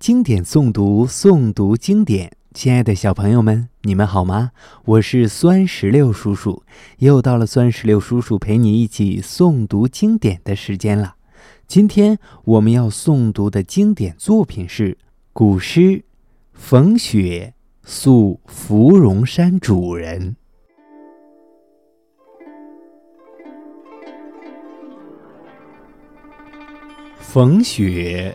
经典诵读，诵读经典。亲爱的小朋友们，你们好吗？我是酸石榴叔叔，又到了酸石榴叔叔陪你一起诵读经典的时间了。今天我们要诵读的经典作品是古诗逢雪宿芙蓉山主人。冯雪。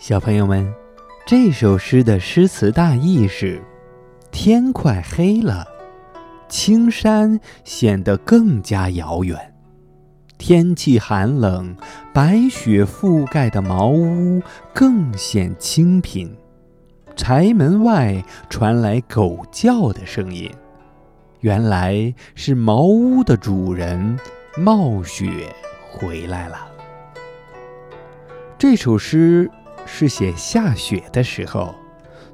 小朋友们，这首诗的诗词大意是：天快黑了，青山显得更加遥远；天气寒冷，白雪覆盖的茅屋更显清贫。柴门外传来狗叫的声音，原来是茅屋的主人冒雪回来了。这首诗。是写下雪的时候，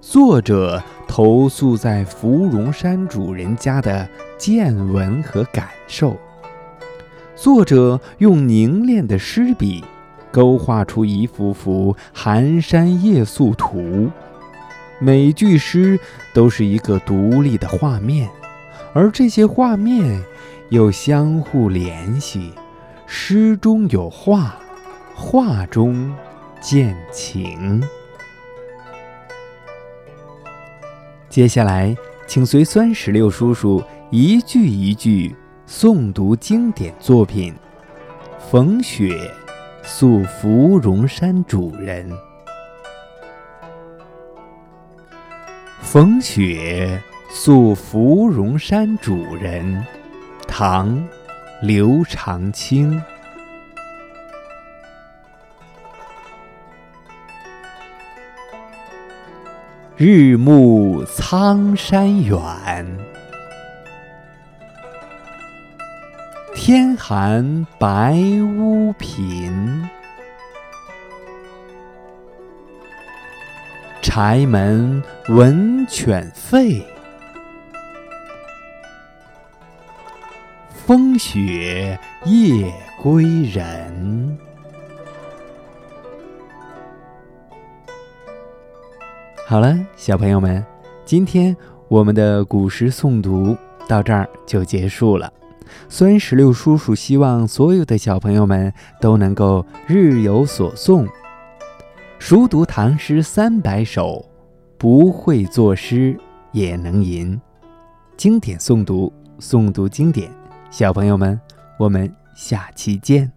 作者投宿在芙蓉山主人家的见闻和感受。作者用凝练的诗笔，勾画出一幅幅寒山夜宿图。每句诗都是一个独立的画面，而这些画面又相互联系。诗中有画，画中。见情。接下来，请随酸石榴叔叔一句一句诵读经典作品《逢雪宿芙蓉山主人》。《逢雪宿芙蓉山主人》，唐·刘长卿。日暮苍山远，天寒白屋贫。柴门闻犬吠，风雪夜归人。好了，小朋友们，今天我们的古诗诵读到这儿就结束了。酸石榴叔叔希望所有的小朋友们都能够日有所诵，熟读唐诗三百首，不会作诗也能吟。经典诵读，诵读经典。小朋友们，我们下期见。